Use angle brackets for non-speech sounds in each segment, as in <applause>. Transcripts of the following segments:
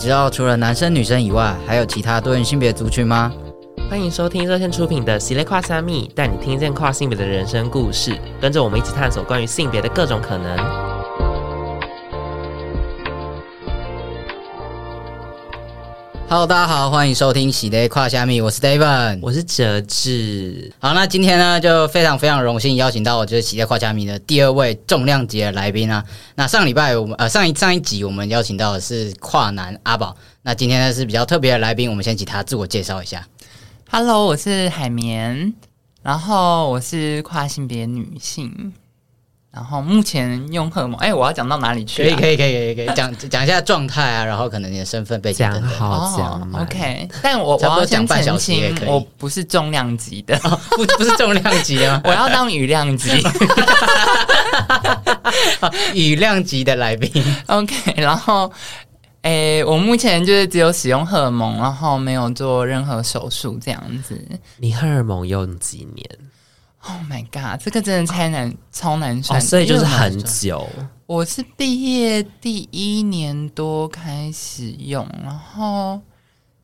你知道除了男生女生以外，还有其他多元性别族群吗？欢迎收听热线出品的《系列跨三密》，带你听见跨性别的人生故事，跟着我们一起探索关于性别的各种可能。Hello，大家好，欢迎收听《喜的跨虾米》，我是 David，我是哲志。好，那今天呢，就非常非常荣幸邀请到我就是《喜的跨虾米》的第二位重量级的来宾啊。那上礼拜我们呃上一上一集我们邀请到的是跨男阿宝，那今天呢是比较特别的来宾，我们先请他自我介绍一下。Hello，我是海绵，然后我是跨性别女性。然后目前用荷尔蒙，哎，我要讲到哪里去？可以可以可以可以可以讲讲一下状态啊，然后可能你的身份背景等等。讲好讲，OK。但我我要先澄清，我不是重量级的，不不是重量级啊，<laughs> 我要当羽量级，<laughs> 羽量级的来宾。OK。然后，哎，我目前就是只有使用荷尔蒙，然后没有做任何手术这样子。你荷尔蒙用几年？Oh my god，这个真的太难，嗯、超难算，哦，所以就是很久。我是毕业第一年多开始用，然后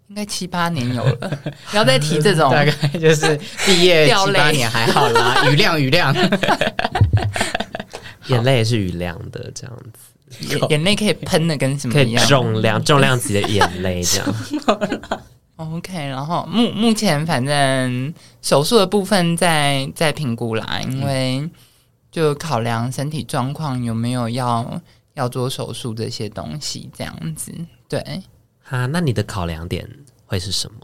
应该七八年有了。<laughs> 不要再提这种，大概就是毕业七八年还好啦，雨量雨量，眼泪也是雨量的这样子，眼泪可以喷的跟什么一样？重量重量级的眼泪这样。<laughs> OK，然后目目前反正手术的部分在在评估啦，因为就考量身体状况有没有要要做手术这些东西这样子。对，啊，那你的考量点会是什么？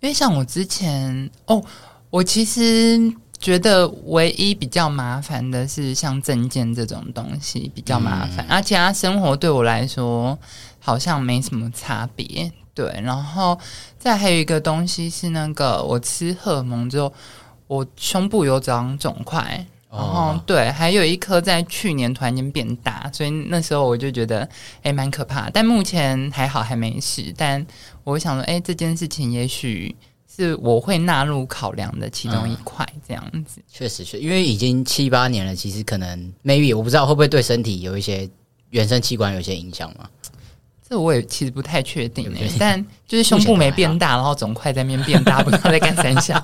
因为像我之前哦，我其实觉得唯一比较麻烦的是像证件这种东西比较麻烦，而且他生活对我来说好像没什么差别。对，然后再还有一个东西是那个，我吃荷尔蒙之后，我胸部有长肿块，然后、哦、对，还有一颗在去年突然间变大，所以那时候我就觉得哎，蛮可怕。但目前还好，还没事。但我想说，哎，这件事情也许是我会纳入考量的其中一块，这样子。嗯、确实是，因为已经七八年了，其实可能 maybe 我不知道会不会对身体有一些原生器官有一些影响嘛。这我也其实不太确定诶，但就是胸部没变大，然后肿块在那边变大，不知道在干三小，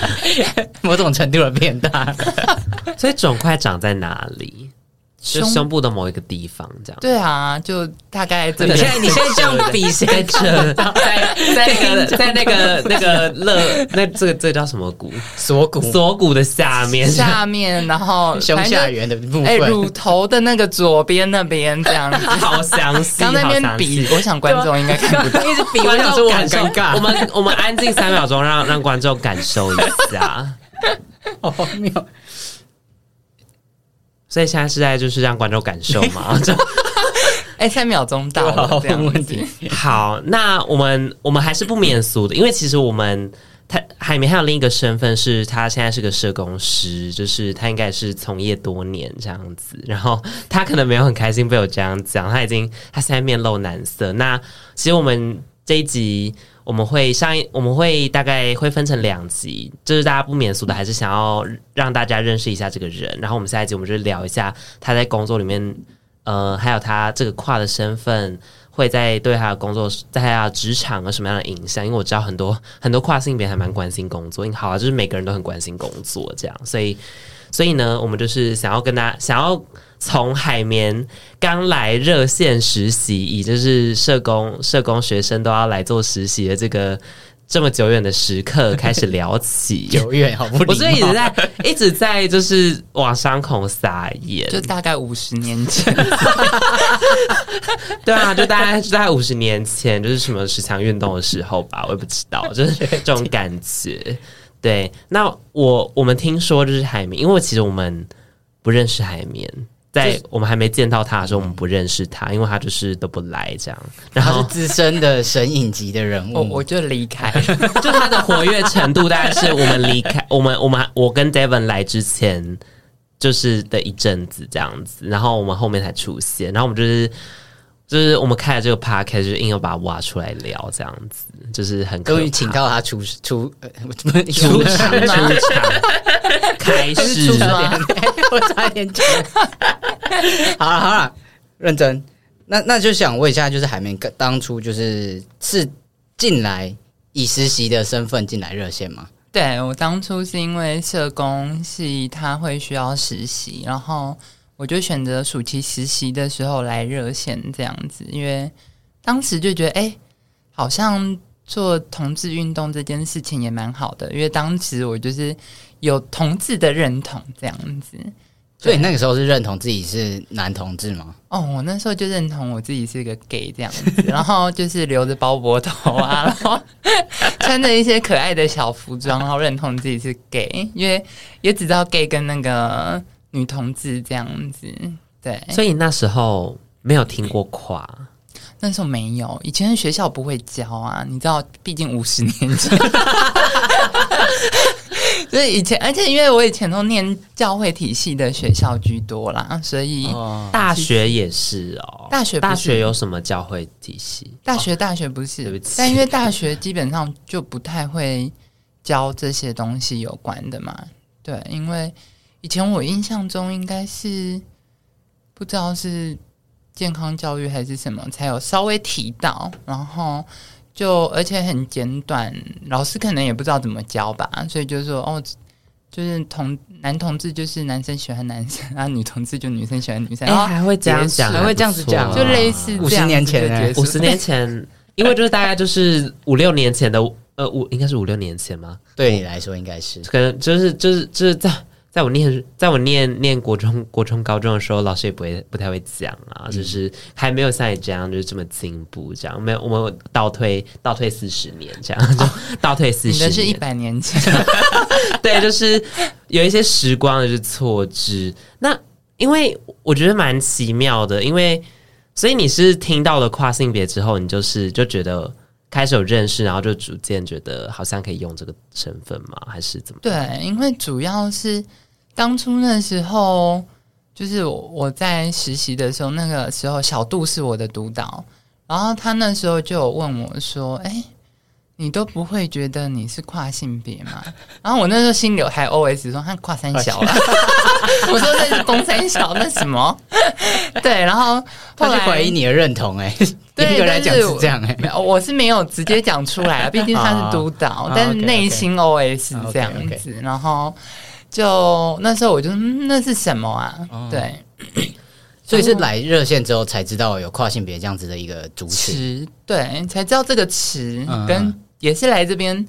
<laughs> 某种程度的变大，<laughs> 所以肿块长在哪里？就胸部的某一个地方，这样。对啊，就大概这个。现在你现在这样比谁 <laughs> 扯？在 <laughs> 在那个在那个 <laughs> 那个肋，那这个这叫什么骨？锁骨。锁骨的下面。下面，然后胸下缘的部分。哎，乳头的那个左边那边这样子。好详细。刚那边比，我想观众应该看不到。一直比，观众很尴尬。我们我们安静三秒钟，让让观众感受一下。好荒谬。所以现在是在就是让观众感受嘛？<laughs> 哎，三秒钟到了，这样问题。好，那我们我们还是不免俗的，因为其实我们他海绵还有另一个身份，是他现在是个社工师，就是他应该是从业多年这样子。然后他可能没有很开心被我这样讲，他已经他现在面露难色。那其实我们这一集。我们会上一，我们会大概会分成两集，就是大家不免俗的，还是想要让大家认识一下这个人。然后我们下一集，我们就聊一下他在工作里面，呃，还有他这个跨的身份会在对他的工作，在他的职场有什么样的影响？因为我知道很多很多跨性别还蛮关心工作，因为好啊，就是每个人都很关心工作这样，所以所以呢，我们就是想要跟大家想要。从海绵刚来热线实习，以就是社工社工学生都要来做实习的这个这么久远的时刻开始聊起，<laughs> 久远好不？我是一直在一直在就是往伤口撒盐，就大概五十年前，<laughs> 对啊，就大概就大概五十年前，就是什么十强运动的时候吧，我也不知道，就是这种感觉。对，那我我们听说就是海绵，因为其实我们不认识海绵。在我们还没见到他的时候，我们不认识他，因为他就是都不来这样。然后他是资深的神影级的人物，<laughs> 我我就离开，<laughs> 就他的活跃程度大概是我们离开 <laughs> 我们我们我跟 Devon 来之前就是的一阵子这样子，然后我们后面才出现，然后我们就是。就是我们开了这个 podcast，就是硬要把他挖出来聊，这样子就是很可以请到他出出出场出场开始，我差点讲。好了好了，认真。那那就想问一下，就是海绵当初就是是进来以实习的身份进来热线吗？对，我当初是因为社工系他会需要实习，然后我就选择暑期实习的时候来热线这样子，因为当时就觉得，哎，好像做同志运动这件事情也蛮好的，因为当时我就是有同志的认同这样子。所以那个时候是认同自己是男同志吗？哦，我那时候就认同我自己是一个 gay 这样子，然后就是留着包脖头啊，然后穿着一些可爱的小服装，然后认同自己是 gay，因为也只知道 gay 跟那个女同志这样子。对，所以那时候没有听过跨，那时候没有，以前学校不会教啊，你知道，毕竟五十年前。<laughs> 所以以前，而且因为我以前都念教会体系的学校居多啦，所以大学也是哦。大学大学有什么教会体系？大学大学不是，对不起。但因为大学基本上就不太会教这些东西有关的嘛。对，因为以前我印象中应该是不知道是健康教育还是什么，才有稍微提到，然后。就而且很简短，老师可能也不知道怎么教吧，所以就说哦，就是同男同志就是男生喜欢男生，然后女同志就女生喜欢女生，然后还会这样讲，还会这样子讲，就类似五十年前，五十年前，因为就是大概就是五六年前的，呃，五应该是五六年前吗？对你来说应该是，可能就是就是就是在。在我念，在我念念国中、国中、高中的时候，老师也不会不太会讲啊，嗯、就是还没有像你这样，就是这么进步，这样没有，我们倒退倒退四十年，这样就 <laughs> 倒退四十年，你的是一百年前，<laughs> 对，就是有一些时光的是错置。那因为我觉得蛮奇妙的，因为所以你是听到了跨性别之后，你就是就觉得开始有认识，然后就逐渐觉得好像可以用这个身份吗？还是怎么？对，因为主要是。当初那时候，就是我在实习的时候，那个时候小杜是我的督导，然后他那时候就有问我说：“哎，你都不会觉得你是跨性别吗？” <laughs> 然后我那时候心里还 OS 说：“他跨三小了。<laughs> ”我说：“那是公三小，那什么？” <laughs> 对，然后后来怀疑你的认同，哎，对一个来讲是这样，哎，我是没有直接讲出来，毕竟他是督导，但是内心 OS 这样子，然后。就那时候我就嗯，那是什么啊？哦、对，<coughs> 所以是来热线之后才知道有跨性别这样子的一个主词，对，才知道这个词，嗯、跟也是来这边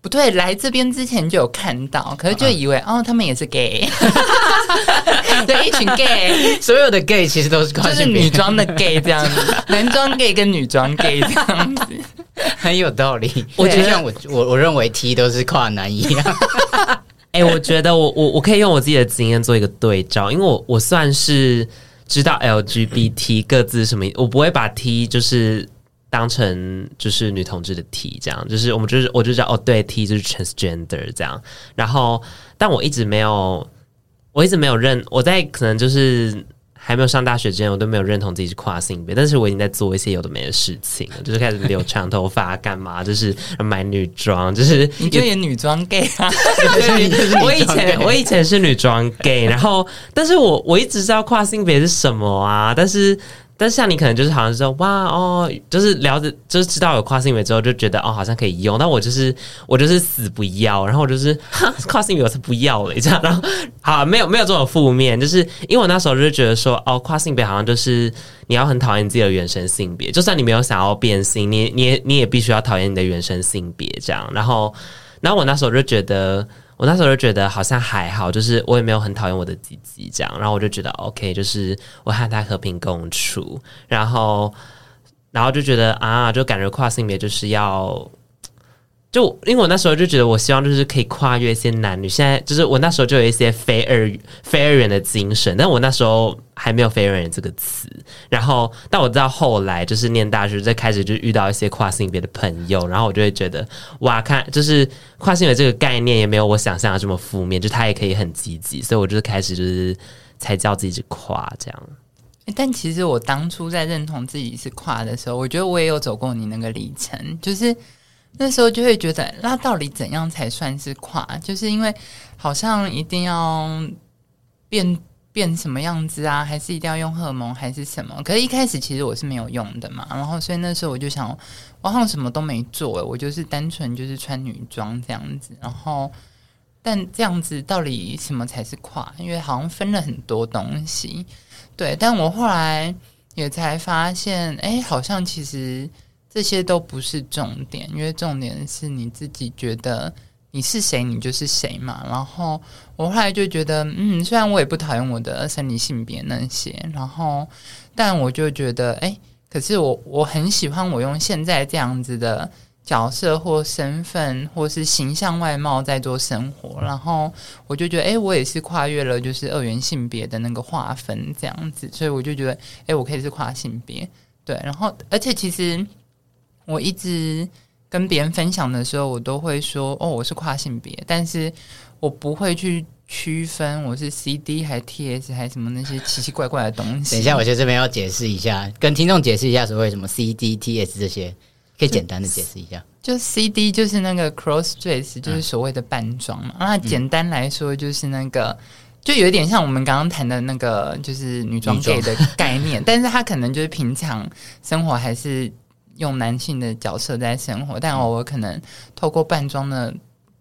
不对，来这边之前就有看到，可是就以为、嗯、哦，他们也是 gay，<laughs> 对，一群 gay，<laughs> 所有的 gay 其实都是跨性别，就是女装的 gay 这样子，男装 gay 跟女装 gay 这样子，<laughs> 很有道理。我觉得像我我我认为 T 都是跨男一样。哎、我觉得我我我可以用我自己的经验做一个对照，因为我我算是知道 LGBT 各自什么，我不会把 T 就是当成就是女同志的 T 这样，就是我们就是我就知道哦，对，T 就是 transgender 这样，然后但我一直没有，我一直没有认，我在可能就是。还没有上大学之前，我都没有认同自己是跨性别，但是我已经在做一些有的没的事情，就是开始留长头发，<laughs> 干嘛？就是买女装，就是你就演女装 gay 啊？<laughs> 我以前我以前是女装 gay，然后，但是我我一直知道跨性别是什么啊，但是。但是像你可能就是好像说哇哦，就是聊着就是知道有跨性别之后就觉得哦好像可以用，但我就是我就是死不要，然后我就是跨性别我是不要了这样，然后好没有没有这种负面，就是因为我那时候就觉得说哦跨性别好像就是你要很讨厌自己的原生性别，就算你没有想要变性，你你也你也必须要讨厌你的原生性别这样，然后然后我那时候就觉得。我那时候就觉得好像还好，就是我也没有很讨厌我的鸡鸡这样，然后我就觉得 OK，就是我和他和平共处，然后，然后就觉得啊，就感觉跨性别就是要。就因为我那时候就觉得，我希望就是可以跨越一些男女。现在就是我那时候就有一些非二非二元的精神，但我那时候还没有非人这个词。然后，但我知道后来就是念大学，再开始就遇到一些跨性别的朋友，然后我就会觉得哇，看就是跨性别这个概念也没有我想象的这么负面，就他也可以很积极。所以我就是开始就是才叫自己是跨这样。但其实我当初在认同自己是跨的时候，我觉得我也有走过你那个历程，就是。那时候就会觉得，那到底怎样才算是跨？就是因为好像一定要变变什么样子啊？还是一定要用荷尔蒙还是什么？可是，一开始其实我是没有用的嘛。然后，所以那时候我就想，我好像什么都没做，我就是单纯就是穿女装这样子。然后，但这样子到底什么才是跨？因为好像分了很多东西。对，但我后来也才发现，哎，好像其实这些都不是重点，因为重点是你自己觉得。你是谁，你就是谁嘛。然后我后来就觉得，嗯，虽然我也不讨厌我的生理性别那些，然后，但我就觉得，哎，可是我我很喜欢我用现在这样子的角色或身份或是形象外貌在做生活，然后我就觉得，哎，我也是跨越了就是二元性别的那个划分这样子，所以我就觉得，哎，我可以是跨性别，对，然后而且其实我一直。跟别人分享的时候，我都会说：“哦，我是跨性别。”但是我不会去区分我是 CD 还 TS 还什么那些奇奇怪怪的东西。<laughs> 等一下，我觉得这边要解释一下，跟听众解释一下所谓什么 CD、TS 这些，可以简单的解释一下。就，CD 就是那个 cross dress，就是所谓的扮装嘛。那、嗯、简单来说，就是那个就有一点像我们刚刚谈的那个，就是女装 gay 的概念，<laughs> 但是他可能就是平常生活还是。用男性的角色在生活，但偶尔可能透过扮装的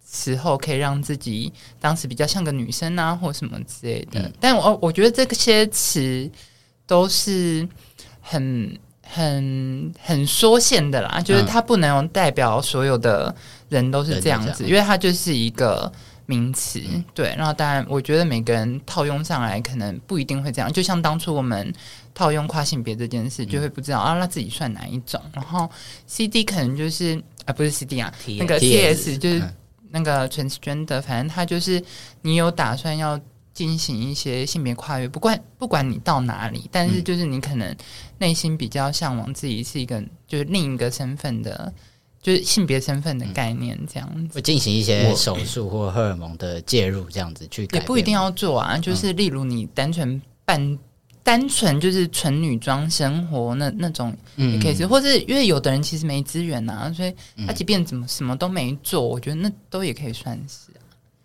时候，可以让自己当时比较像个女生啊，或什么之类的。嗯、但我我觉得这些词都是很很很缩限的啦，就是它不能代表所有的人都是这样子，嗯、因为它就是一个。名词对，然后当然，我觉得每个人套用上来可能不一定会这样。就像当初我们套用跨性别这件事，就会不知道、嗯、啊，那自己算哪一种。然后 C D 可能就是啊，不是 C D 啊那个 T S 就是那个 transgender，反正他就是你有打算要进行一些性别跨越，不管不管你到哪里，但是就是你可能内心比较向往自己是一个就是另一个身份的。就是性别身份的概念这样子，会进行一些手术或荷尔蒙的介入，这样子去改。也不一定要做啊。就是例如你单纯扮、嗯、单纯就是纯女装生活那那种也可以是，嗯、或是因为有的人其实没资源啊，所以他即便怎么什么都没做，我觉得那都也可以算是。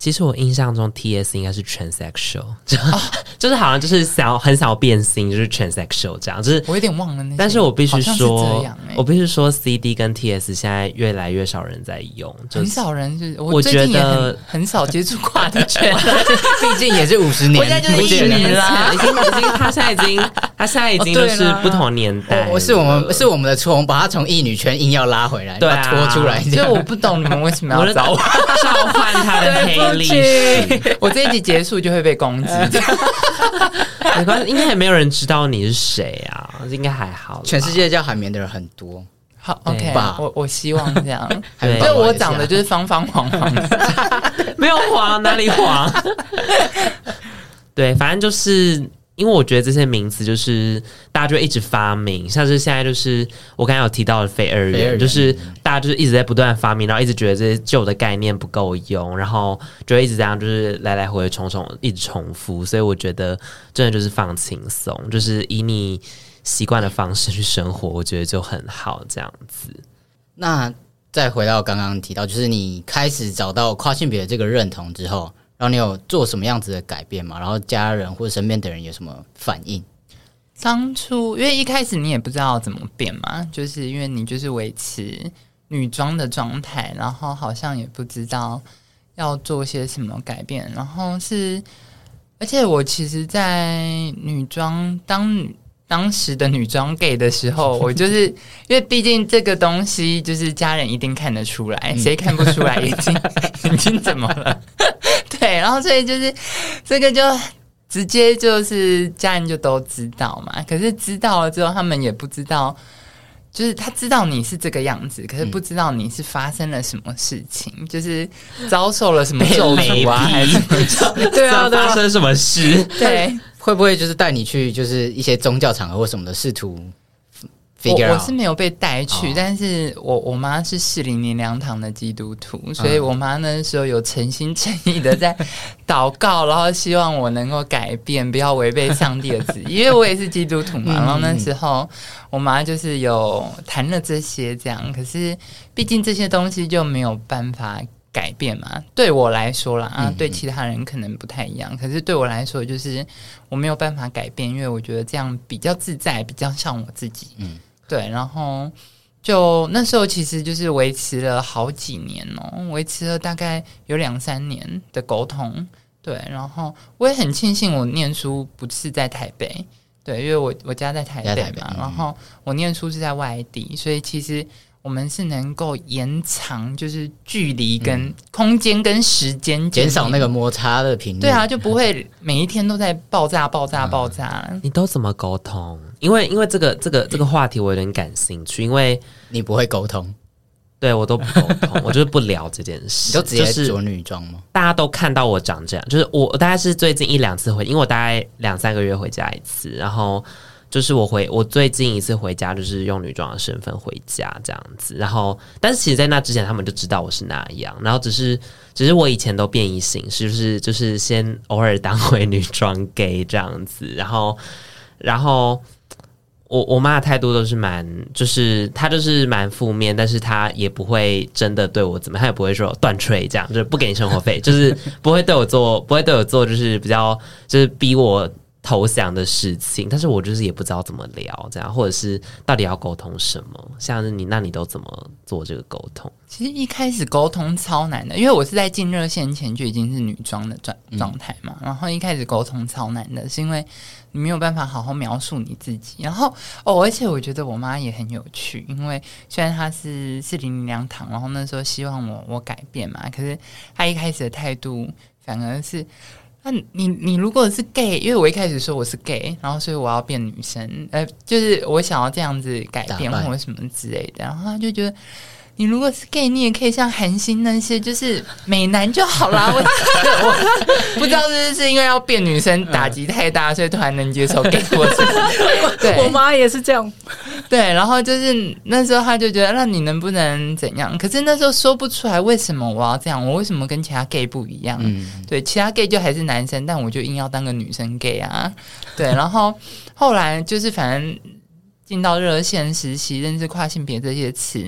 其实我印象中，T S 应该是 transsexual，就、哦、<laughs> 就是好像就是想要很想要变性，就是 transsexual 这样。就是我有点忘了那，但是我必须说，欸、我必须说，C D 跟 T S 现在越来越少人在用，就是、很少人是。我觉得很少接触跨的圈，<laughs> 毕竟也是五十年，我现在就是一年啦，已经已经，他现在已经，他现在已经就是不同年代。我是我们是我们的错，我们把他从异女圈硬要拉回来，对啊，拖出来。就我不懂你们为什么要找我 <laughs> 召唤他的黑。<laughs> 我这一集结束就会被攻击，<laughs> 没关系，应该也没有人知道你是谁啊，应该还好。全世界叫海绵的人很多，好，OK，我我希望这样，<laughs> 就我长得就是方方黄黄的，没有黄，哪里黄？对，反正就是。因为我觉得这些名词就是大家就一直发明，像是现在就是我刚才有提到的非二元，就是大家就是一直在不断发明，然后一直觉得这些旧的概念不够用，然后就会一直这样就是来来回回重重一直重复，所以我觉得真的就是放轻松，就是以你习惯的方式去生活，我觉得就很好这样子。那再回到刚刚提到，就是你开始找到跨性别的这个认同之后。然后你有做什么样子的改变吗？然后家人或者身边的人有什么反应？当初因为一开始你也不知道怎么变嘛，就是因为你就是维持女装的状态，然后好像也不知道要做些什么改变。然后是，而且我其实，在女装当当时的女装 gay 的时候，我就是因为毕竟这个东西就是家人一定看得出来，<laughs> 谁看不出来眼睛眼睛怎么了？对，然后所以就是这个就直接就是家人就都知道嘛。可是知道了之后，他们也不知道，就是他知道你是这个样子，可是不知道你是发生了什么事情，嗯、就是遭受了什么咒诅啊，还是 <laughs> 对啊，发生什么事？对。会不会就是带你去，就是一些宗教场合或什么的，试图 figure？我我是没有被带去，哦、但是我我妈是士林灵粮堂的基督徒，所以我妈那时候有诚心诚意的在祷告，然后希望我能够改变，不要违背上帝的旨意，<laughs> 因为我也是基督徒嘛。然后那时候我妈就是有谈了这些，这样，可是毕竟这些东西就没有办法。改变嘛。对我来说啦，啊，对其他人可能不太一样。可是对我来说，就是我没有办法改变，因为我觉得这样比较自在，比较像我自己。嗯，对。然后就那时候，其实就是维持了好几年哦，维持了大概有两三年的沟通。对，然后我也很庆幸我念书不是在台北。对，因为我我家在台北嘛，北然后我念书是在外地，所以其实我们是能够延长就是距离跟空间跟时间，减少那个摩擦的频率。对啊，就不会每一天都在爆炸、爆炸、爆炸。你都怎么沟通？因为因为这个这个这个话题我有点感兴趣，因为你不会沟通。对我都不沟通，我就是不聊这件事。<laughs> 你都直接着女装吗？大家都看到我长这样，就是我，大概是最近一两次回，因为我大概两三个月回家一次，然后就是我回我最近一次回家就是用女装的身份回家这样子，然后但是其实，在那之前他们就知道我是那样，然后只是只是我以前都变异形式，就是就是先偶尔当回女装 gay 这样子，然后然后。我我妈的态度都是蛮，就是她就是蛮负面，但是她也不会真的对我怎么，她也不会说断炊这样，就是不给你生活费，就是不会对我做，不会对我做，就是比较就是逼我投降的事情。但是我就是也不知道怎么聊这样，或者是到底要沟通什么，像是你，那你都怎么做这个沟通？其实一开始沟通超难的，因为我是在进热线前就已经是女装的状状态嘛，然后一开始沟通超难的，是因为。你没有办法好好描述你自己，然后哦，而且我觉得我妈也很有趣，因为虽然她是是零零两堂，然后那时候希望我我改变嘛，可是她一开始的态度反而是，那你你如果是 gay，因为我一开始说我是 gay，然后所以我要变女生，呃，就是我想要这样子改变或者什么之类的，然后她就觉得。你如果是 gay，你也可以像韩星那些，就是美男就好啦。我 <laughs> 我不知道是不是因为要变女生打击太大，所以突然能接受 gay 过程。<laughs> 对，我妈也是这样。对，然后就是那时候她就觉得，那你能不能怎样？可是那时候说不出来为什么我要这样，我为什么跟其他 gay 不一样？嗯，对，其他 gay 就还是男生，但我就硬要当个女生 gay 啊。对，然后后来就是反正进到热线实习，认识跨性别这些词。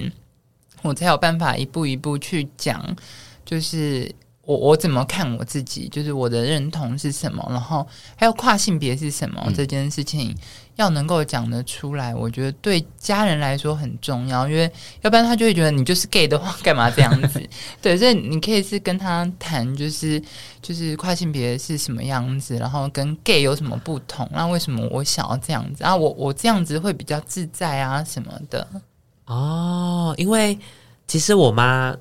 我才有办法一步一步去讲，就是我我怎么看我自己，就是我的认同是什么，然后还有跨性别是什么、嗯、这件事情，要能够讲得出来，我觉得对家人来说很重要，因为要不然他就会觉得你就是 gay 的话，<laughs> 干嘛这样子？对，所以你可以是跟他谈，就是就是跨性别是什么样子，然后跟 gay 有什么不同，那为什么我想要这样子啊？我我这样子会比较自在啊，什么的。哦，因为其实我妈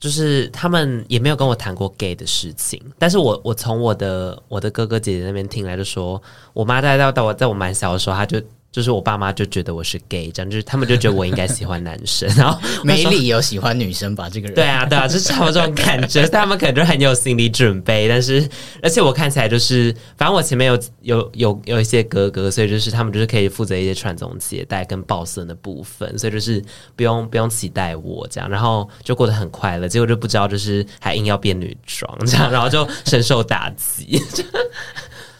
就是他们也没有跟我谈过 gay 的事情，但是我我从我的我的哥哥姐姐那边听来就说，我妈在到到我在我蛮小的时候，她就。就是我爸妈就觉得我是 gay，这样就是他们就觉得我应该喜欢男生，<laughs> 然后没理由喜欢女生吧？这个人对啊对啊，就是差不多这种感觉。他们可能就很有心理准备，但是而且我看起来就是，反正我前面有有有有一些哥哥，所以就是他们就是可以负责一些传宗接代跟抱孙的部分，所以就是不用不用期待我这样，然后就过得很快乐。结果就不知道就是还硬要变女装这样，然后就深受打击。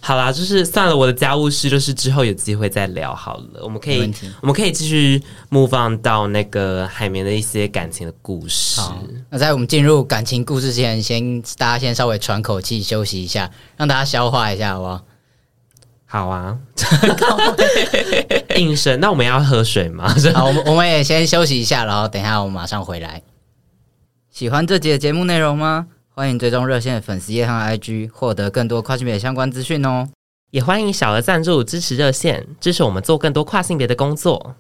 好啦，就是算了，我的家务事就是之后有机会再聊好了。我们可以，我们可以继续 move on 到那个海绵的一些感情的故事。那在我们进入感情故事之前，先大家先稍微喘口气，休息一下，让大家消化一下，好不好？好啊，<laughs> 应声。那我们要喝水吗？<laughs> 好，我们我们也先休息一下，然后等一下我们马上回来。喜欢这集的节目内容吗？欢迎追踪热线的粉丝页和 IG，获得更多跨性别相关资讯哦。也欢迎小额赞助支持热线，支持我们做更多跨性别的工作。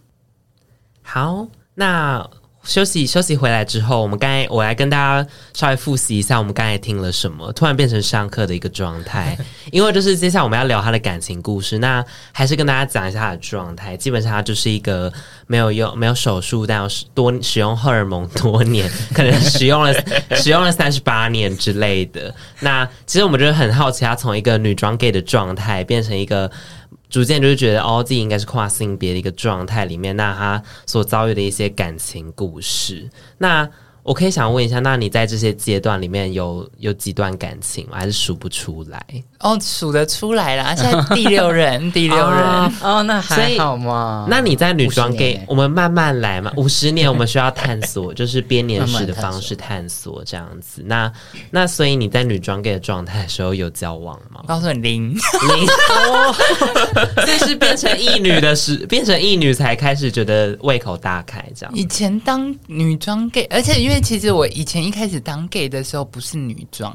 好，那。休息休息回来之后，我们刚才我来跟大家稍微复习一下，我们刚才听了什么，突然变成上课的一个状态。<laughs> 因为就是接下来我们要聊他的感情故事，那还是跟大家讲一下他的状态。基本上他就是一个没有用没有手术，但要多使用荷尔蒙多年，可能使用了 <laughs> 使用了三十八年之类的。那其实我们就是很好奇，他从一个女装 gay 的状态变成一个。逐渐就是觉得哦，自己应该是跨性别的一个状态里面，那他所遭遇的一些感情故事。那我可以想问一下，那你在这些阶段里面有有几段感情吗？还是数不出来？哦，数得出来啦，现在第六人，<laughs> 第六人哦，哦，那还好嘛。那你在女装 gay，我们慢慢来嘛。五十年，我们需要探索，就是编年史的方式探索这样子。慢慢那那所以你在女装 gay 的状态的时候有交往吗？告诉你零零，哦，<laughs> 这是变成异女的时，变成异女才开始觉得胃口大开这样。以前当女装 gay，而且因为。其实我以前一开始当 gay 的时候不是女装，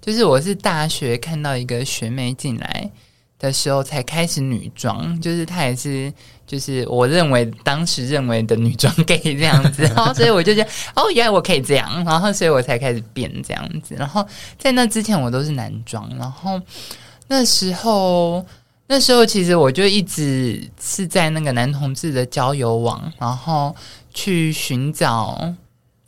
就是我是大学看到一个学妹进来的时候才开始女装，就是她也是就是我认为当时认为的女装 gay 这样子，然 <laughs> 后所以我就觉得哦，原来我可以这样，然后所以我才开始变这样子，然后在那之前我都是男装，然后那时候那时候其实我就一直是在那个男同志的交友网，然后去寻找。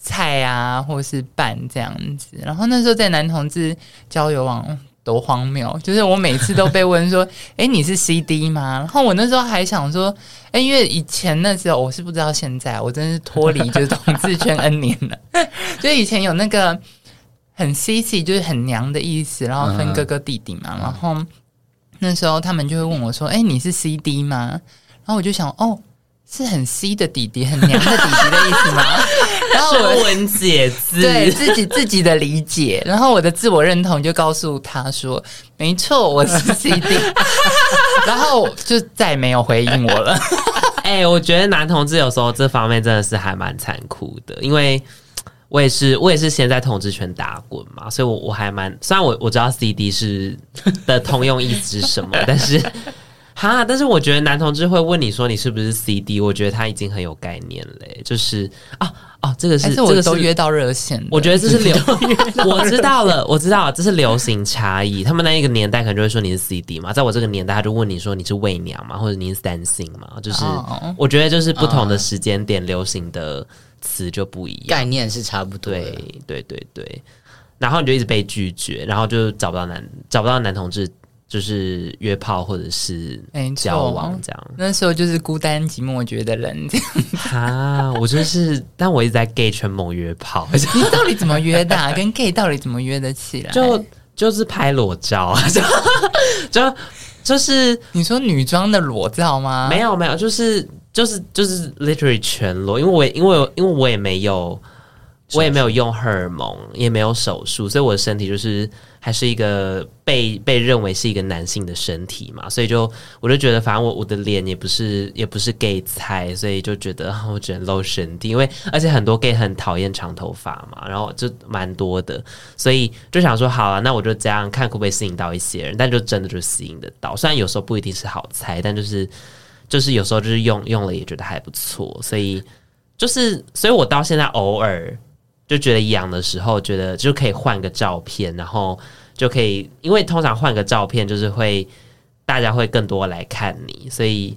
菜啊，或是拌这样子，然后那时候在男同志交友网多荒谬，就是我每次都被问说：“哎，你是 CD 吗？” <laughs> 然后我那时候还想说：“哎，因为以前那时候我是不知道，现在我真是脱离就是同志圈 N 年了。<laughs> 就以前有那个很 CC，就是很娘的意思，然后分哥哥弟弟嘛。然后那时候他们就会问我说：“哎，你是 CD 吗？”然后我就想：“哦。”是很 C 的弟弟，很娘的弟弟的意思吗？<laughs> 然后我文解字，对自己自己的理解，然后我的自我认同就告诉他说：“没错，我是 <laughs> CD。<laughs> ”然后就再也没有回应我了。哎、欸，我觉得男同志有时候这方面真的是还蛮残酷的，因为我也是我也是先在同志圈打滚嘛，所以我我还蛮虽然我我知道 CD 是的通用意思是什么，但是。哈，但是我觉得男同志会问你说你是不是 CD，我觉得他已经很有概念嘞。就是啊哦，这个是，是这个都约到热线，我觉得这是流，<laughs> 我知道了，我知道了，这是流行差异。他们那一个年代可能就会说你是 CD 嘛，在我这个年代他就问你说你是伪娘嘛，或者你是单性嘛，就是、oh. 我觉得就是不同的时间点流行的词就不一样，概念是差不多。对对对对，然后你就一直被拒绝，然后就找不到男找不到男同志。就是约炮或者是交往这样，那时候就是孤单寂寞觉得冷这样。<laughs> 啊，我就是，但我一直在 gay 圈猛约炮。<laughs> 你到底怎么约的啊？跟 gay 到底怎么约得起来？就就是拍裸照啊，<laughs> 就就就是你说女装的裸照吗？没有没有，就是就是就是 literally 全裸，因为我因为因为我也没有。我也没有用荷尔蒙，也没有手术，所以我的身体就是还是一个被被认为是一个男性的身体嘛，所以就我就觉得，反正我我的脸也不是也不是 gay 菜，所以就觉得我只能露身体，因为而且很多 gay 很讨厌长头发嘛，然后就蛮多的，所以就想说好了，那我就这样看可不可以吸引到一些人，但就真的就吸引得到，虽然有时候不一定是好菜，但就是就是有时候就是用用了也觉得还不错，所以就是所以我到现在偶尔。就觉得痒的时候，觉得就可以换个照片，然后就可以，因为通常换个照片就是会大家会更多来看你，所以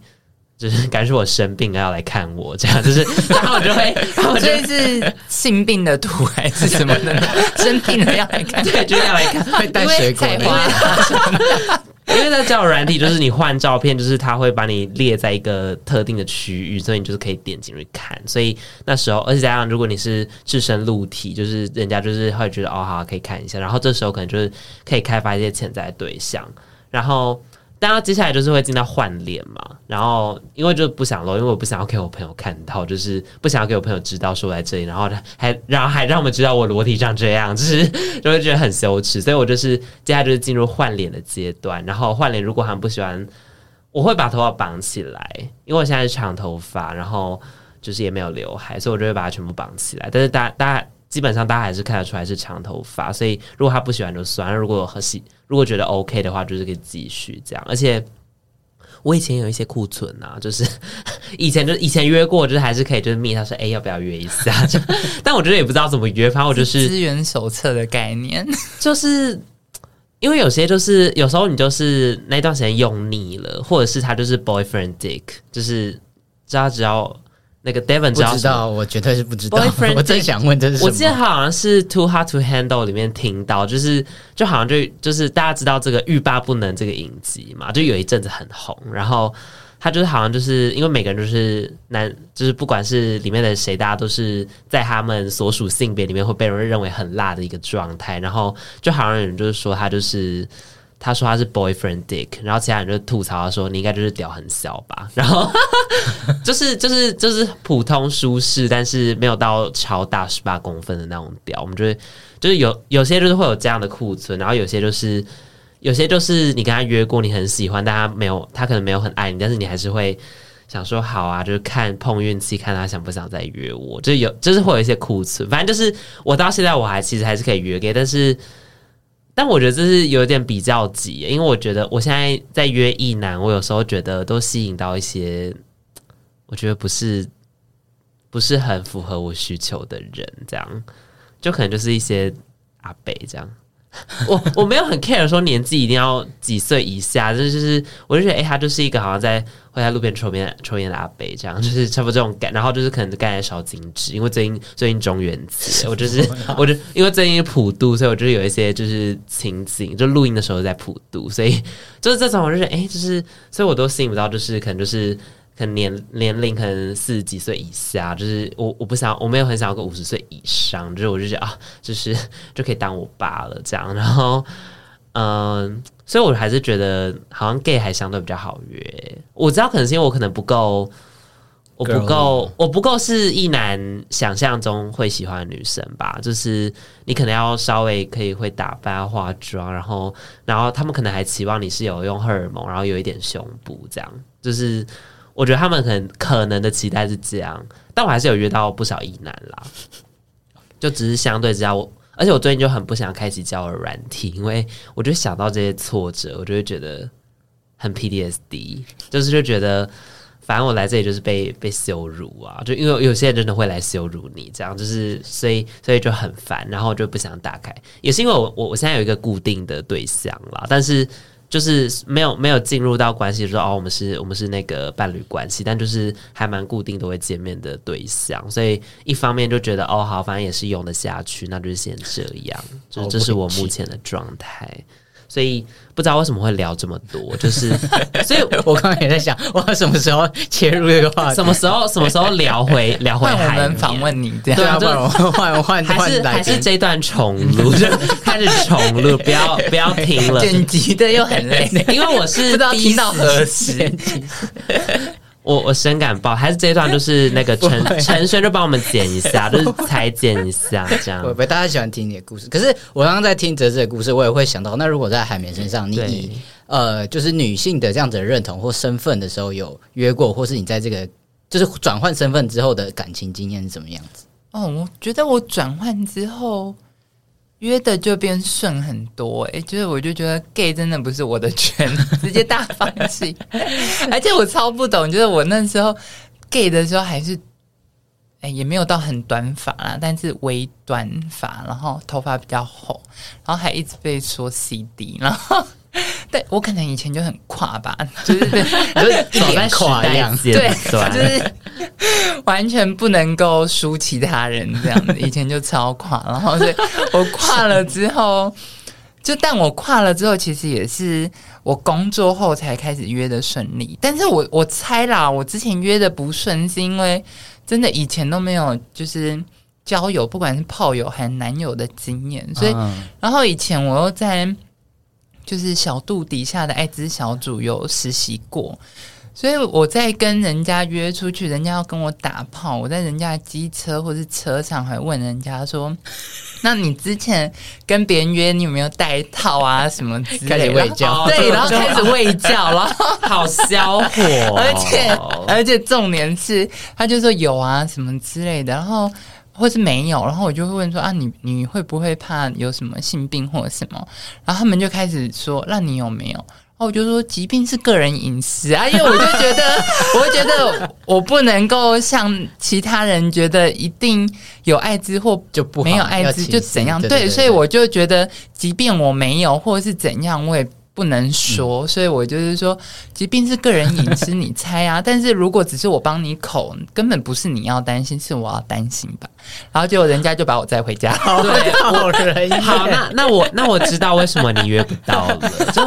就是感觉我生病了要来看我，这样就是，<laughs> 然后我就会，然后这是性 <laughs> 病的图还是什么的？生病了要来看，对，就是要来看，会带水果的。因为那叫软体，就是你换照片，就是它会把你列在一个特定的区域，所以你就是可以点进去看。所以那时候，而且加上如果你是置身露体，就是人家就是会觉得哦，好，可以看一下。然后这时候可能就是可以开发一些潜在对象，然后。然后接下来就是会进到换脸嘛，然后因为就不想露，因为我不想要给我朋友看到，就是不想要给我朋友知道说我在这里，然后还然后还让我们知道我裸体长这样，<laughs> 就是就会觉得很羞耻，所以我就是接下来就是进入换脸的阶段。然后换脸如果还不喜欢，我会把头发绑起来，因为我现在是长头发，然后就是也没有刘海，所以我就会把它全部绑起来。但是大大家基本上大家还是看得出来是长头发，所以如果他不喜欢就算，如果和喜。如果觉得 OK 的话，就是可以继续这样。而且我以前有一些库存啊，就是 <laughs> 以前就以前约过，就是还是可以就是密他说，哎、欸，要不要约一次啊？就 <laughs> 但我觉得也不知道怎么约，反正我就是资源手册的概念，<laughs> 就是因为有些就是有时候你就是那段时间用腻了，或者是他就是 boyfriend dick，就是知道只要。那个 Devon 知道，不知道，我绝对是不知道。Boyfriend，<laughs> 我真想问这是什么？我记得好像是 Too Hot to Handle 里面听到，就是就好像就就是大家知道这个欲罢不能这个影集嘛，就有一阵子很红，然后他就是好像就是因为每个人都是男，就是不管是里面的谁，大家都是在他们所属性别里面会被人认为很辣的一个状态。然后就好像有人就是说他就是他说他是 boyfriend dick，然后其他人就吐槽他说你应该就是屌很小吧。<laughs> 然后 <laughs> 就是就是就是普通舒适，但是没有到超大十八公分的那种屌。我们就会就是有有些就是会有这样的库存，然后有些就是。有些就是你跟他约过，你很喜欢，但他没有，他可能没有很爱你，但是你还是会想说好啊，就是看碰运气，看他想不想再约我，就有就是会有一些库存。反正就是我到现在我还其实还是可以约给，但是但我觉得这是有点比较急，因为我觉得我现在在约一男，我有时候觉得都吸引到一些我觉得不是不是很符合我需求的人，这样就可能就是一些阿北这样。<laughs> 我我没有很 care 说年纪一定要几岁以下，就是就是我就觉得哎、欸，他就是一个好像在会在路边抽烟抽烟的阿伯这样，就是差不多这种感，然后就是可能干的少精致，因为最近最近中元节，我就是我就因为最近普渡，所以我就是有一些就是情景，就录音的时候在普渡，所以就是这种我就是哎、欸，就是所以我都吸引不到，就是可能就是。可能年年龄可能四十几岁以下，就是我我不想我没有很想要个五十岁以上，就是我就觉得啊，就是 <laughs> 就可以当我爸了这样，然后嗯、呃，所以我还是觉得好像 gay 还相对比较好约。我知道可能是因为我可能不够，我不够，我不够是一男想象中会喜欢的女生吧，就是你可能要稍微可以会打扮化妆，然后然后他们可能还期望你是有用荷尔蒙，然后有一点胸部这样，就是。我觉得他们可能可能的期待是这样，但我还是有约到不少异男啦，<laughs> 就只是相对之下，我而且我最近就很不想开启交友软体，因为我就想到这些挫折，我就会觉得很 PDSD，就是就觉得反正我来这里就是被被羞辱啊，就因为有些人真的会来羞辱你，这样就是所以所以就很烦，然后我就不想打开，也是因为我我我现在有一个固定的对象啦，但是。就是没有没有进入到关系，就是、说哦，我们是我们是那个伴侣关系，但就是还蛮固定都会见面的对象，所以一方面就觉得哦好，反正也是用得下去，那就是先这样，就这是我目前的状态。所以不知道为什么会聊这么多，就是，<laughs> 所以我刚刚也在想，我要什么时候切入这个话题？什么时候什么时候聊回 <laughs> 聊回海绵？访问你这样，对啊，不然我换换还是还是这段重录，<laughs> 就开始重录，不要不要停了，剪辑的又很累，因为我是不知道听到何时。我我深感爆，还是这一段就是那个陈 <laughs> 陈轩就帮我们剪一下，就是裁剪一下这样。不会，大家喜欢听你的故事。可是我刚刚在听哲哲的故事，我也会想到，那如果在海绵身上，你以呃就是女性的这样子的认同或身份的时候，有约过，或是你在这个就是转换身份之后的感情经验是怎么样子？哦，我觉得我转换之后。约的就变顺很多，哎，就是我就觉得 gay 真的不是我的圈，<laughs> 直接大放弃。<laughs> 而且我超不懂，就是我那时候 gay 的时候还是，哎，也没有到很短发啦，但是微短发，然后头发比较厚，然后还一直被说 CD，然后。<laughs> 对，我可能以前就很跨 <laughs> <laughs> 吧，就是就是跨一样，对，就是完全不能够输其他人这样子。以前就超跨，然后所以我跨了之后，就但我跨了之后，其实也是我工作后才开始约的顺利。但是我我猜啦，我之前约的不顺，是因为真的以前都没有就是交友，不管是炮友还是男友的经验，所以然后以前我又在。就是小肚底下的艾滋小组有实习过，所以我在跟人家约出去，人家要跟我打炮，我在人家的机车或是车上还问人家说：“那你之前跟别人约，你有没有带套啊？什么之类的？”开始卫教，对，然后开始喂教，然后 <laughs> 好销 <laughs> 火，而且而且重点是，他就说有啊，什么之类的，然后。或是没有，然后我就会问说啊，你你会不会怕有什么性病或者什么？然后他们就开始说，那你有没有？然后我就说，疾病是个人隐私啊，<laughs> 因为我就觉得，我会觉得我不能够像其他人觉得一定有艾滋或就不没有艾滋就怎样，对，所以我就觉得，即便我没有或者是怎样，我也不能说，所以我就是说，即便是个人隐私，你猜啊？<laughs> 但是如果只是我帮你口，根本不是你要担心，是我要担心吧？然后结果人家就把我载回家，对，好 <laughs> 人好，那那我那我知道为什么你约不到了，<laughs> 就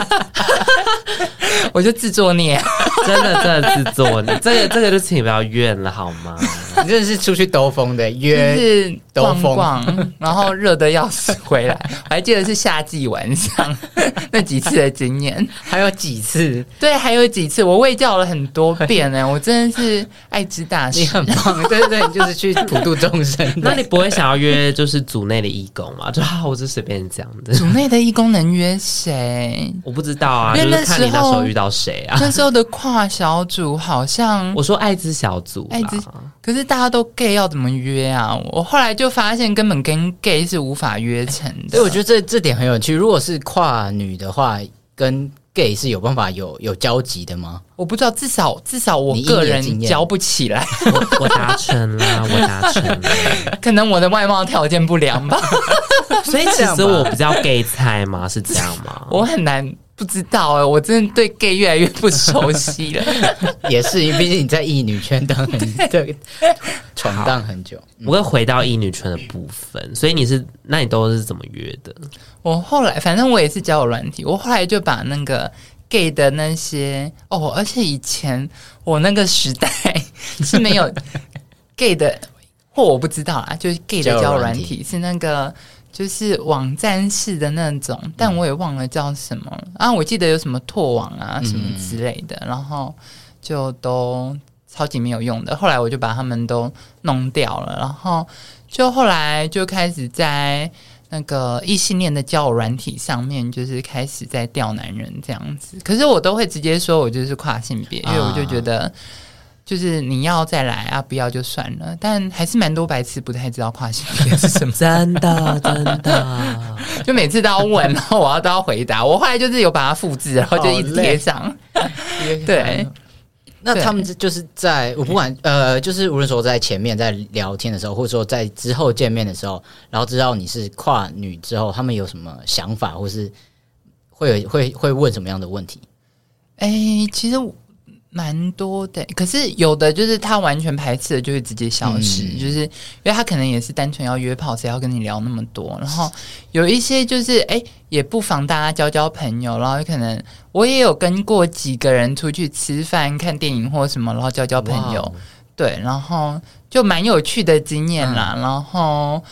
我就自作孽，真的真的自作孽，这个这个就请不要怨了好吗？你真的是出去兜风的，约是逛逛，然后热的要死回来，<laughs> 我还记得是夏季晚上 <laughs> 那几次的经验，还有几次，对，还有几次，我喂教了很多遍呢，<laughs> 我真的是爱之大师，你很棒，对对对，你就是去普度众生。那你不会想要约就是组内的义工吗？就啊，我就随便讲的。组内的义工能约谁？我不知道啊，因为那时候，就是看你那时候遇到谁啊？那时候的跨小组好像我说艾滋小组，艾滋，可是大家都 gay，要怎么约啊？我后来就发现根本跟 gay 是无法约成的。所以我觉得这这点很有趣。如果是跨女的话，跟 gay 是有办法有有交集的吗？我不知道，至少至少我个人交不起来。我我达成了，我达成了。<laughs> 可能我的外貌条件不良吧。<laughs> 所以其实我比较 gay 菜吗？是这样吗？我很难。不知道哎、欸，我真的对 gay 越来越不熟悉了。<laughs> 也是，因为毕竟你在异女圈当很对闯荡很久。<laughs> 我会回到异女圈的部分，所以你是，那你都是怎么约的？我后来反正我也是交友软体，我后来就把那个 gay 的那些哦，而且以前我那个时代是没有 <laughs> gay 的，或我不知道啊，就是 gay 的交友软体是那个。就是网站式的那种，但我也忘了叫什么、嗯、啊。我记得有什么拓网啊什么之类的，嗯、然后就都超级没有用的。后来我就把他们都弄掉了，然后就后来就开始在那个异性恋的交友软体上面，就是开始在钓男人这样子。可是我都会直接说我就是跨性别，因为我就觉得。啊就是你要再来啊，不要就算了。但还是蛮多白痴不太知道跨性别是什么，真的 <laughs> 真的，就每次都要问，然后我要都要回答。我后来就是有把它复制，然后就一直贴上。<laughs> 对，那他们就是在我不管呃，就是无论说在前面在聊天的时候，或者说在之后见面的时候，然后知道你是跨女之后，他们有什么想法，或是会有会会问什么样的问题？哎、欸，其实。蛮多的，可是有的就是他完全排斥的，就会直接消失，嗯、就是因为他可能也是单纯要约炮，谁要跟你聊那么多。然后有一些就是哎，也不妨大家交交朋友，然后可能我也有跟过几个人出去吃饭、看电影或什么，然后交交朋友，对，然后就蛮有趣的经验啦，嗯、然后。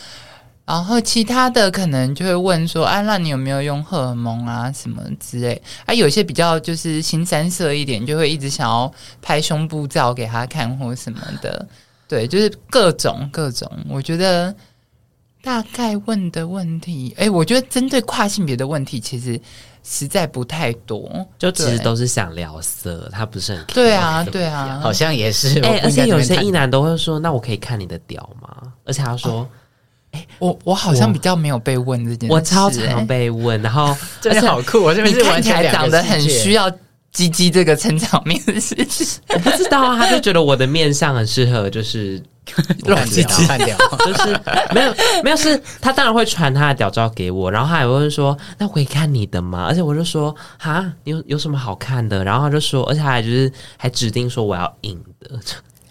然后其他的可能就会问说，啊，那你有没有用荷尔蒙啊什么之类？啊，有些比较就是新三色一点，就会一直想要拍胸部照给他看或什么的。对，就是各种各种。我觉得大概问的问题，哎，我觉得针对跨性别的问题，其实实在不太多。就其实都是想聊色，他不是很对啊，对啊，好像也是。哎，而且有些异男都会说，那我可以看你的屌吗？而且他说。哦我我好像比较没有被问这件事，我超常被问，然后 <laughs> 真的好酷，我这边是看起来长得很需要鸡鸡这个成长面的事情，<laughs> 我不知道啊，他就觉得我的面相很适合，就是 <laughs> 乱鸡鸡看屌，就是没有没有，是他当然会传他的屌照给我，然后他也会问说，那我可以看你的吗？而且我就说哈，你有有什么好看的？然后他就说，而且他还就是还指定说我要硬的，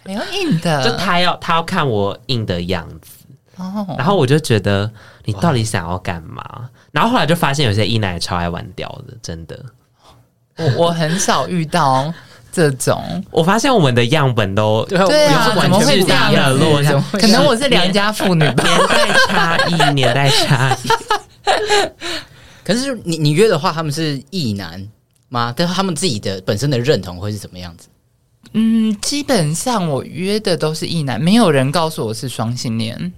没有硬的，就他要他要看我硬的样子。然后我就觉得你到底想要干嘛？然后后来就发现有些异男超爱玩屌的，真的。我我很少遇到这种。我发现我们的样本都对啊，怎么会这样？可能我是良家妇女吧，年代差异，年代差异。<laughs> 可是你你约的话，他们是异男吗？但是他们自己的本身的认同会是怎么样子？嗯，基本上我约的都是异男，没有人告诉我是双性恋。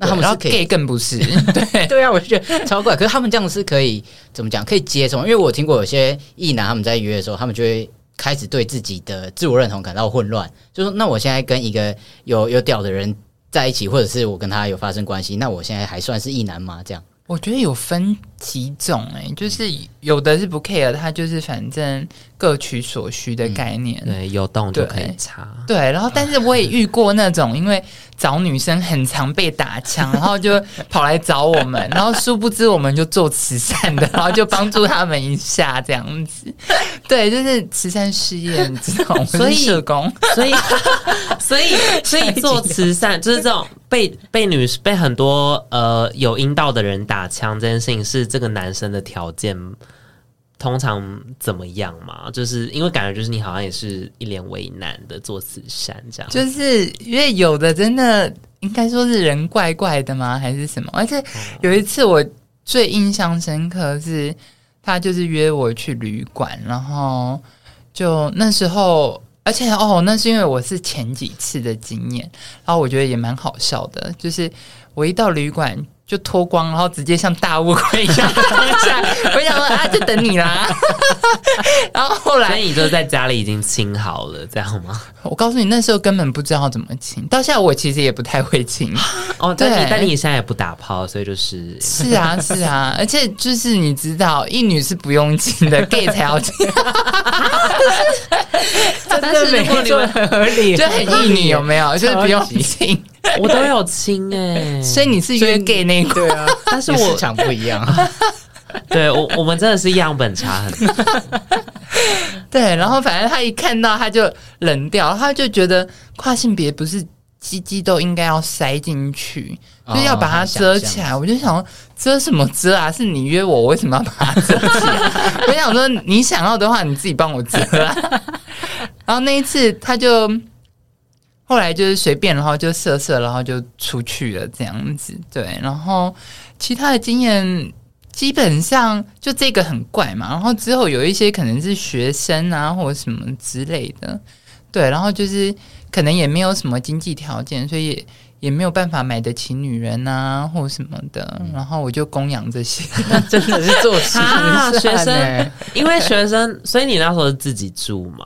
那他们是 gay 更不是，<laughs> 对对啊，我就觉得超怪。可是他们这样是可以怎么讲？可以接受？因为我听过有些异男他们在约的时候，他们就会开始对自己的自我认同感到混乱，就说：“那我现在跟一个有有屌的人在一起，或者是我跟他有发生关系，那我现在还算是异男吗？”这样。我觉得有分几种哎、欸，就是有的是不 care，他就是反正各取所需的概念，嗯、对，有洞就可以插。对，然后但是我也遇过那种，因为找女生很常被打枪，<laughs> 然后就跑来找我们，然后殊不知我们就做慈善的，然后就帮助他们一下这样子。<laughs> 对，就是慈善事业，你知道吗？所以社工，所以 <laughs> 所以所以做慈善就是这种被被女被很多呃有阴道的人打枪这件事情，是这个男生的条件。通常怎么样嘛？就是因为感觉就是你好像也是一脸为难的做慈善这样，就是因为有的真的应该说是人怪怪的吗？还是什么？而且有一次我最印象深刻是，他就是约我去旅馆，然后就那时候，而且哦，那是因为我是前几次的经验，然后我觉得也蛮好笑的，就是我一到旅馆。就脱光，然后直接像大乌龟一样。<laughs> 我想说啊，就等你啦。<laughs> 然后后来，所以你就在家里已经亲好了，这样吗？我告诉你，那时候根本不知道怎么亲。到现在我其实也不太会亲。<laughs> 哦，对，但你现在也不打泡，所以就是是啊，是啊。而且就是你知道，一女是不用亲的，gay 才要亲。真的没错，很合理，就很异女，有没有？就是不用亲。<laughs> 我都有亲哎，所以你是约 gay 那个？对啊，但是我市场不一样。<laughs> 对我，我们真的是样本差很多。<laughs> 对，然后反正他一看到他就冷掉，他就觉得跨性别不是鸡鸡都应该要塞进去，哦、就是要把它遮起来。我就想说，遮什么遮啊？是你约我，我为什么要把它遮起来？我想说，你想要的话，你自己帮我遮啊。然后那一次他就。后来就是随便，然后就色色，然后就出去了这样子。对，然后其他的经验基本上就这个很怪嘛。然后之后有一些可能是学生啊，或者什么之类的。对，然后就是可能也没有什么经济条件，所以也，也没有办法买得起女人啊，或什么的。然后我就供养这些，<laughs> 真的是做慈善、<laughs> 啊、学生，因为学生，所以你那时候是自己住嘛？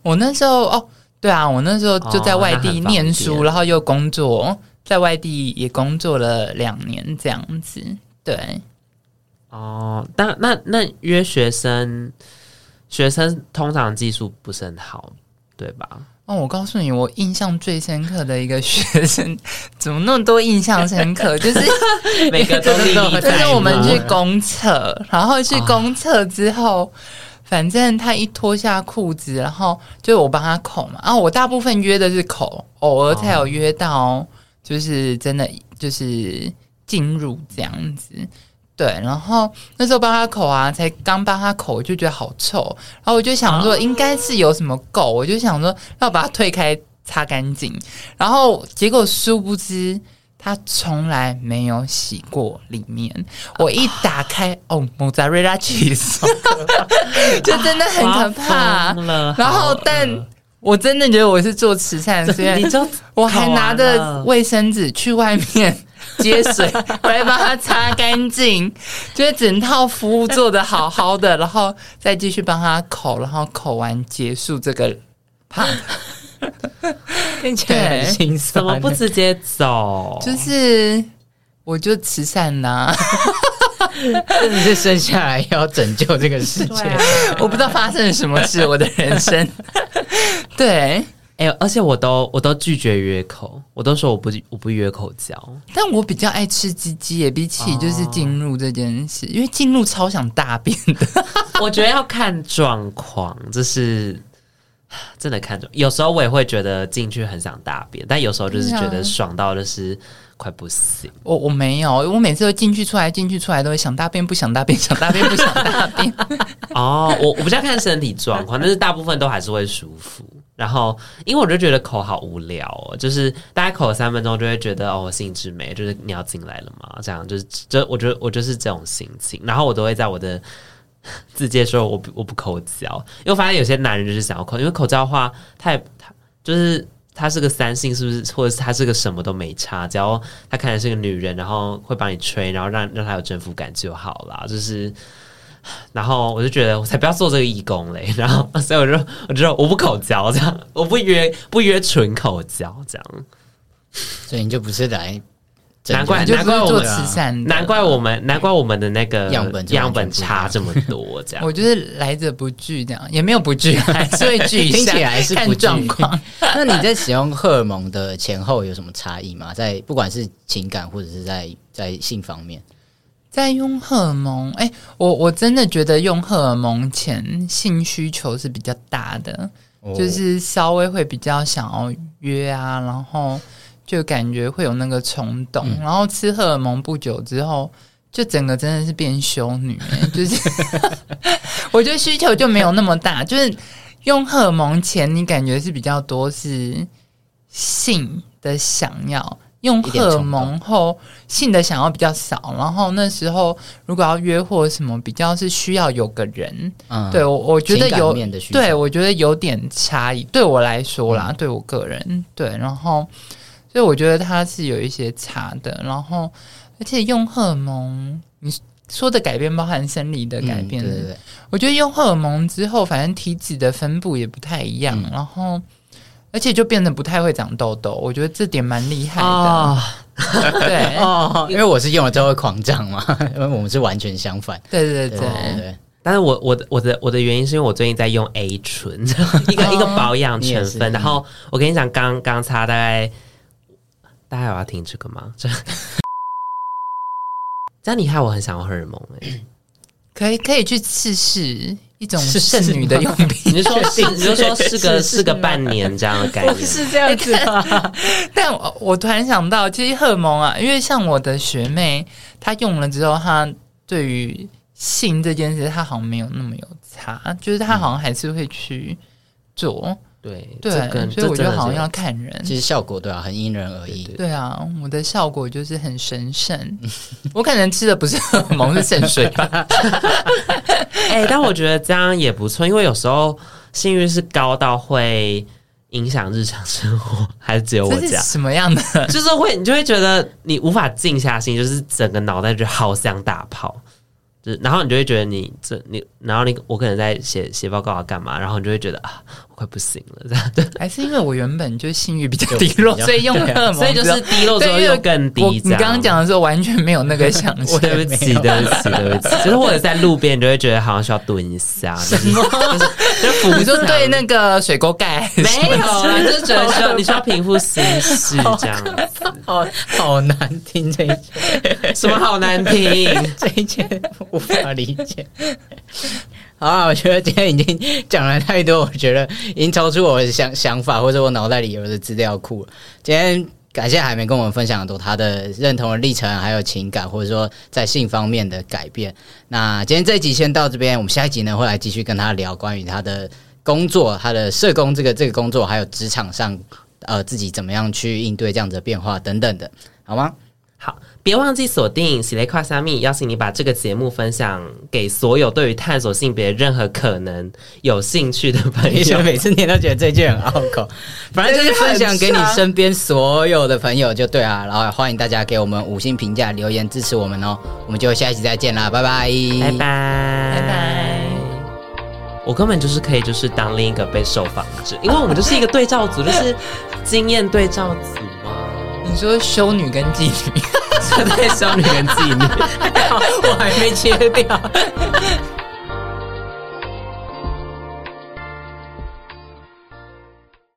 我那时候哦。对啊，我那时候就在外地念书，哦、然后又工作，在外地也工作了两年这样子。对，哦，但那那约学生，学生通常技术不是很好，对吧？哦，我告诉你，我印象最深刻的一个学生，<laughs> 怎么那么多印象深刻？<laughs> 就是每个都 <laughs> 历历在目。就是我们去公厕，然后去公厕之后。哦反正他一脱下裤子，然后就我帮他口嘛。然后我大部分约的是口，偶尔才有约到，就是真的就是进入这样子。对，然后那时候帮他口啊，才刚帮他口，我就觉得好臭。然后我就想说，应该是有什么垢，我就想说要把它推开，擦干净。然后结果殊不知。他从来没有洗过里面，我一打开，哦，莫扎瑞拉起司，就真的很可怕。然后，但我真的觉得我是做慈善，所以 <laughs> 我还拿着卫生纸去外面接水，我 <laughs> 来帮他擦干净，觉得整套服务做的好好的，然后再继续帮他口，然后口完结束这个胖。听起来很心酸，怎么不直接走？就是，我就慈善呐、啊，<laughs> 真的是生下来要拯救这个世界。啊、我不知道发生了什么事，我的人生。<laughs> 对，哎、欸，而且我都我都拒绝约口，我都说我不我不约口交。但我比较爱吃鸡鸡，也比起就是进入这件事，哦、因为进入超想大便的。<laughs> 我觉得要看状况，就是。<sighs> 真的看着，有时候我也会觉得进去很想大便，但有时候就是觉得爽到就是快不行。我我没有，我每次都进去出来，进去出来都会想大便，不想大便，<laughs> 想大便不想大便。<laughs> 哦，我我比较看身体状况，但是大部分都还是会舒服。然后，因为我就觉得口好无聊哦，就是大家口了三分钟就会觉得哦，兴致没，就是你要进来了嘛，这样就是就我觉得我就是这种心情。然后我都会在我的。<laughs> 自接说我不我不口交，因为我发现有些男人就是想要口，因为口交的话，他也他就是他是个三性，是不是？或者是他是个什么都没差，只要他看来是个女人，然后会帮你吹，然后让让他有征服感就好啦。就是，然后我就觉得我才不要做这个义工嘞，然后所以我就我就说我不口交这样，我不约不约纯口交这样，所以你就不是来。难怪难怪我们做慈善，难怪我们难怪我们的那个样本样本差这么多，这样。<laughs> 我就是来者不拒，这样也没有不拒，<laughs> 还是会拒听起来是不状况。<laughs> 那你在使用荷尔蒙的前后有什么差异吗？在不管是情感或者是在在性方面，在用荷尔蒙，哎、欸，我我真的觉得用荷尔蒙前性需求是比较大的，哦、就是稍微会比较想要约啊，然后就感觉会有那个冲动，嗯、然后吃荷尔蒙不久之后，就整个真的是变修女、欸，<laughs> 就是 <laughs> 我觉得需求就没有那么大，就是用荷尔蒙前你感觉是比较多是性的想要。用荷尔蒙后性的想要比较少，然后那时候如果要约或什么，比较是需要有个人。嗯，对我我觉得有，对我觉得有点差异。对我来说啦，嗯、对我个人对，然后所以我觉得它是有一些差的。然后而且用荷尔蒙，你说的改变包含生理的改变，嗯、对对对，我觉得用荷尔蒙之后，反正体脂的分布也不太一样，嗯、然后。而且就变得不太会长痘痘，我觉得这点蛮厉害的。<laughs> 哦、对哦，因为我是用了之后会狂长嘛，<laughs> 因为我们是完全相反。对对对对，對，但是我我的我的我的原因是因为我最近在用 A 醇，<laughs> 一个、哦、一个保养成分。然后我跟你讲，刚刚擦大概，大家有要听这个吗？<laughs> 这这样你害我很想要荷尔蒙哎、欸，可以可以去试试。一种剩女的用品，<laughs> 你就说是，<laughs> 你就说是个是个半年这样的概念，是这样子吗？但我我突然想到，其实荷尔蒙啊，因为像我的学妹，她用了之后，她对于性这件事，她好像没有那么有差，就是她好像还是会去做。对对，所以我觉得好像要看人，其实效果对啊，很因人而异。对啊，我的效果就是很神圣，我可能吃的不是荷尔蒙，是圣水吧。<laughs> 哎，但我觉得这样也不错，因为有时候性欲是高到会影响日常生活，还是只有我这样？什么样的？就是会，你就会觉得你无法静下心，就是整个脑袋就好像大炮。就然后你就会觉得你这你，然后你我可能在写写报告啊干嘛，然后你就会觉得啊，我快不行了这样。对，<laughs> 还是因为我原本就性欲比较低落，所以用荷尔蒙，所以就是低落之后又更低。你刚刚讲的时候完全没有那个 <laughs> 想象。对不起，对不起，对不起。就是或者在路边，你就会觉得好像需要蹲一下。什么？你就对那个水沟盖没有？就是觉得需要 <laughs> 你需要平复心事这样。好好难听这一句，什么好难听？这一句。无法理解。好啊，我觉得今天已经讲了太多，我觉得已经超出我的想想法或者我脑袋里有的资料库了。今天感谢海绵跟我们分享很多他的认同的历程，还有情感，或者说在性方面的改变。那今天这一集先到这边，我们下一集呢会来继续跟他聊关于他的工作，他的社工这个这个工作，还有职场上呃自己怎么样去应对这样子的变化等等的，好吗？好，别忘记锁定喜雷跨虾米，邀请你把这个节目分享给所有对于探索性别任何可能有兴趣的朋友。每次念都觉得这句很拗口，<laughs> 反正就是分享给你身边所有的朋友就对啊。然后欢迎大家给我们五星评价、留言支持我们哦。我们就下一期再见啦，拜拜，拜拜，拜拜。我根本就是可以就是当另一个被受访者，因为我们就是一个对照组，就是经验对照组。你说修女跟妓女，<laughs> 对，修女跟妓女，<laughs> 我还没切掉。